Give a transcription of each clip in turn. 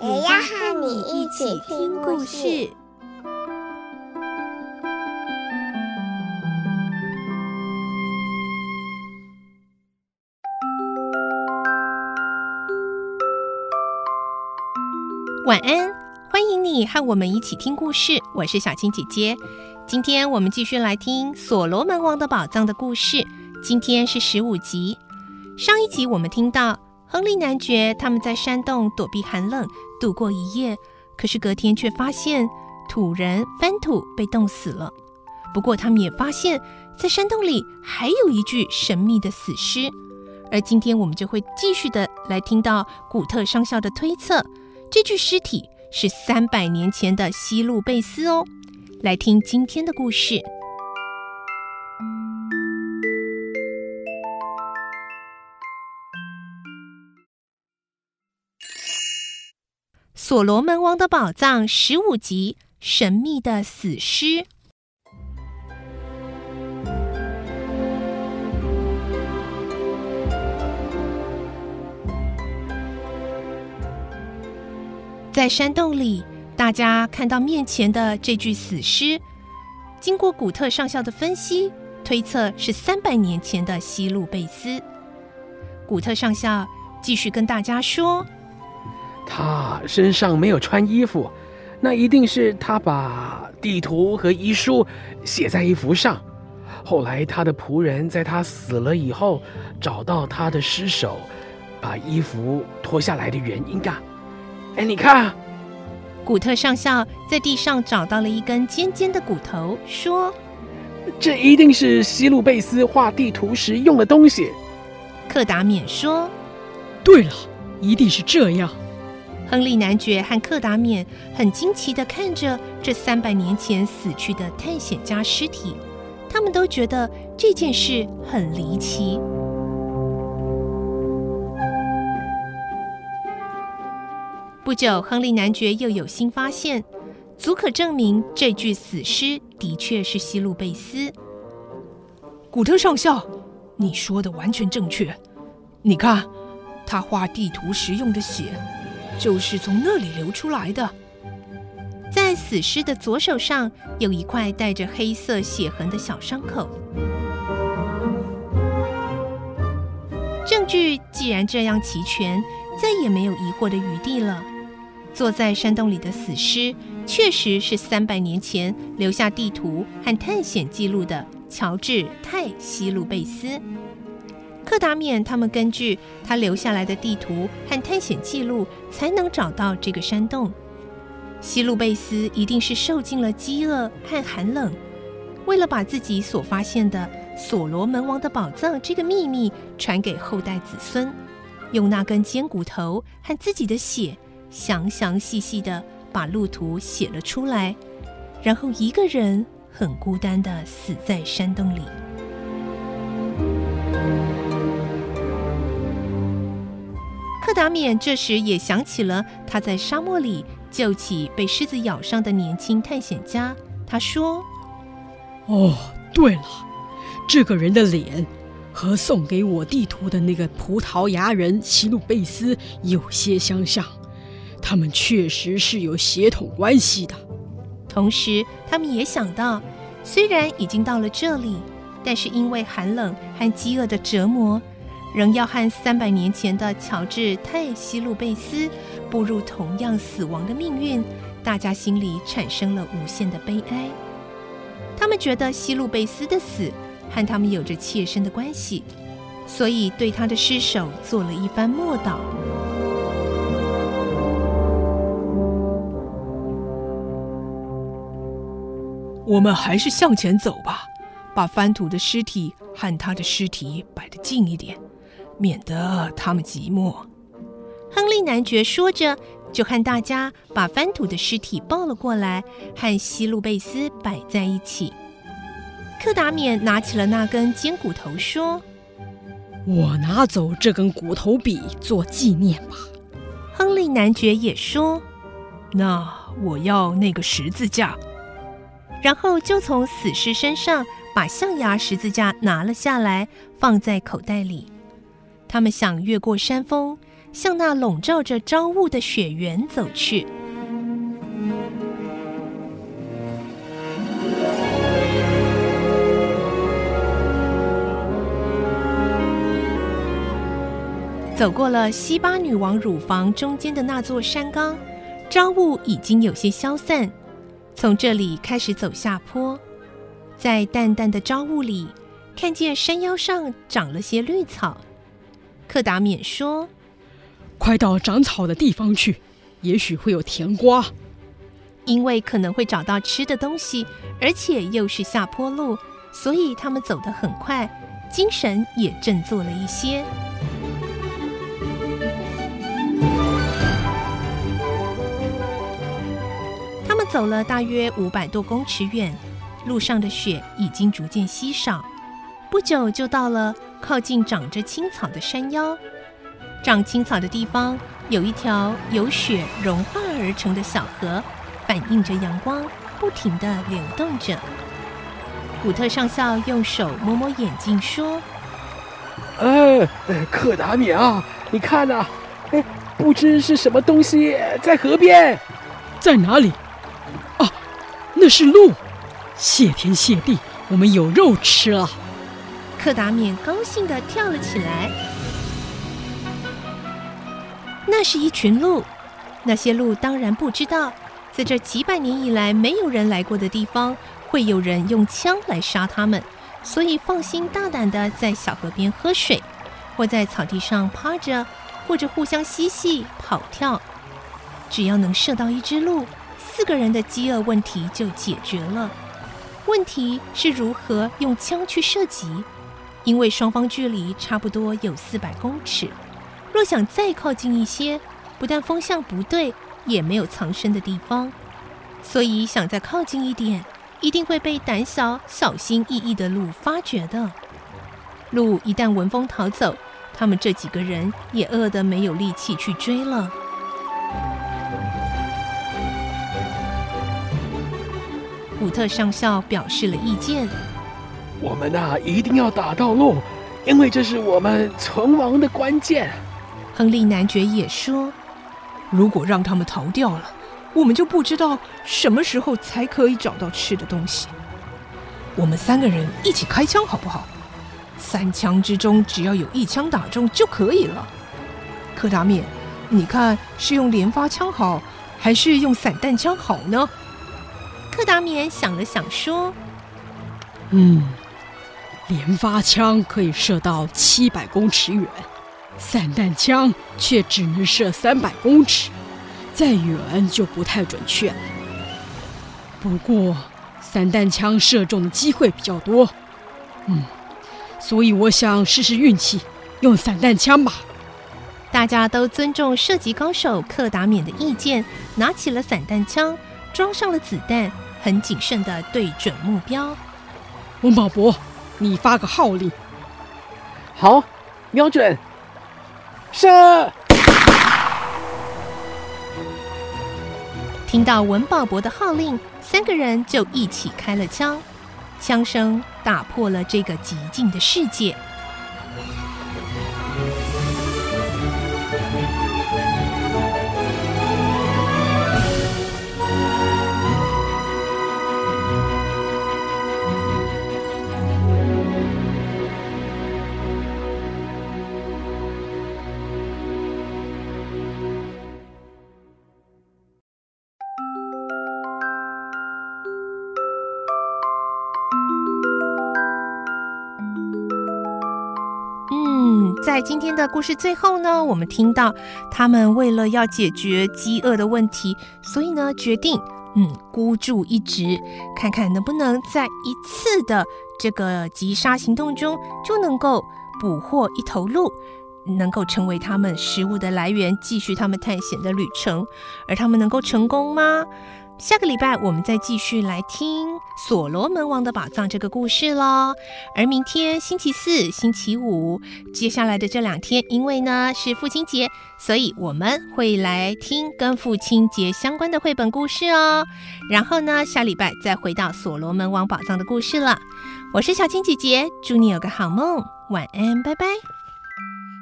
也要和你一起听故事。晚安，欢迎你和我们一起听故事。我是小青姐姐，今天我们继续来听《所罗门王的宝藏》的故事。今天是十五集。上一集我们听到亨利男爵他们在山洞躲避寒冷度过一夜，可是隔天却发现土人翻土被冻死了。不过他们也发现，在山洞里还有一具神秘的死尸。而今天我们就会继续的来听到古特上校的推测。这具尸体是三百年前的西路贝斯哦，来听今天的故事。所罗门王的宝藏十五集：神秘的死尸。在山洞里，大家看到面前的这具死尸，经过古特上校的分析，推测是三百年前的西路贝斯。古特上校继续跟大家说：“他身上没有穿衣服，那一定是他把地图和遗书写在衣服上。后来他的仆人在他死了以后，找到他的尸首，把衣服脱下来的原因啊。”哎，你看，古特上校在地上找到了一根尖尖的骨头，说：“这一定是西路贝斯画地图时用的东西。”克达缅说：“对了，一定是这样。”亨利男爵和克达缅很惊奇的看着这三百年前死去的探险家尸体，他们都觉得这件事很离奇。不久，亨利男爵又有新发现，足可证明这具死尸的确是西路贝斯。古特上校，你说的完全正确。你看，他画地图时用的血，就是从那里流出来的。在死尸的左手上有一块带着黑色血痕的小伤口。证据既然这样齐全，再也没有疑惑的余地了。坐在山洞里的死尸，确实是三百年前留下地图和探险记录的乔治·泰西路贝斯。克达免他们根据他留下来的地图和探险记录，才能找到这个山洞。西路贝斯一定是受尽了饥饿和寒冷，为了把自己所发现的所罗门王的宝藏这个秘密传给后代子孙，用那根尖骨头和自己的血。详详细细地把路途写了出来，然后一个人很孤单地死在山洞里。达冕这时也想起了他在沙漠里救起被狮子咬伤的年轻探险家。他说：“哦，对了，这个人的脸和送给我地图的那个葡萄牙人西路贝斯有些相像。”他们确实是有血统关系的。同时，他们也想到，虽然已经到了这里，但是因为寒冷和饥饿的折磨，仍要和三百年前的乔治泰西路贝斯步入同样死亡的命运，大家心里产生了无限的悲哀。他们觉得西路贝斯的死和他们有着切身的关系，所以对他的尸首做了一番默祷。我们还是向前走吧，把翻土的尸体和他的尸体摆得近一点，免得他们寂寞。亨利男爵说着，就看大家把翻土的尸体抱了过来，和西路贝斯摆在一起。克达冕拿起了那根尖骨头，说：“我拿走这根骨头笔做纪念吧。”亨利男爵也说：“那我要那个十字架。”然后就从死尸身上把象牙十字架拿了下来，放在口袋里。他们想越过山峰，向那笼罩着朝雾的雪原走去。走过了西巴女王乳房中间的那座山岗，朝雾已经有些消散。从这里开始走下坡，在淡淡的朝雾里，看见山腰上长了些绿草。克达免说：“快到长草的地方去，也许会有甜瓜。因为可能会找到吃的东西，而且又是下坡路，所以他们走得很快，精神也振作了一些。”他们走了大约五百多公尺远，路上的雪已经逐渐稀少。不久就到了靠近长着青草的山腰。长青草的地方有一条由雪融化而成的小河，反映着阳光，不停地流动着。古特上校用手摸摸眼镜，说：“哎，克达米啊，你看呐，哎，不知是什么东西在河边，在哪里？”啊那是鹿，谢天谢地，我们有肉吃了。克达免高兴地跳了起来。那是一群鹿，那些鹿当然不知道，在这几百年以来没有人来过的地方，会有人用枪来杀他们，所以放心大胆地在小河边喝水，或在草地上趴着，或者互相嬉戏跑跳，只要能射到一只鹿。四个人的饥饿问题就解决了。问题是如何用枪去射击，因为双方距离差不多有四百公尺。若想再靠近一些，不但风向不对，也没有藏身的地方，所以想再靠近一点，一定会被胆小、小心翼翼的鹿发觉的。鹿一旦闻风逃走，他们这几个人也饿得没有力气去追了。古特上校表示了意见：“我们呐、啊，一定要打到鹿，因为这是我们存亡的关键。”亨利男爵也说：“如果让他们逃掉了，我们就不知道什么时候才可以找到吃的东西。我们三个人一起开枪好不好？三枪之中只要有一枪打中就可以了。柯达面，你看是用连发枪好，还是用散弹枪好呢？”柯达冕想了想，说：“嗯，连发枪可以射到七百公尺远，散弹枪却只能射三百公尺，再远就不太准确了。不过，散弹枪射中的机会比较多，嗯，所以我想试试运气，用散弹枪吧。”大家都尊重射击高手克达冕的意见，拿起了散弹枪，装上了子弹。很谨慎地对准目标。温宝博，你发个号令。好，瞄准，射！听到文保博的号令，三个人就一起开了枪，枪声打破了这个寂静的世界。在今天的故事最后呢，我们听到他们为了要解决饥饿的问题，所以呢决定嗯孤注一掷，看看能不能在一次的这个击杀行动中就能够捕获一头鹿，能够成为他们食物的来源，继续他们探险的旅程。而他们能够成功吗？下个礼拜我们再继续来听《所罗门王的宝藏》这个故事喽。而明天星期四、星期五，接下来的这两天，因为呢是父亲节，所以我们会来听跟父亲节相关的绘本故事哦。然后呢，下礼拜再回到《所罗门王宝藏》的故事了。我是小青姐姐，祝你有个好梦，晚安，拜拜。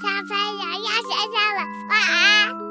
小朋友要睡觉了，晚安。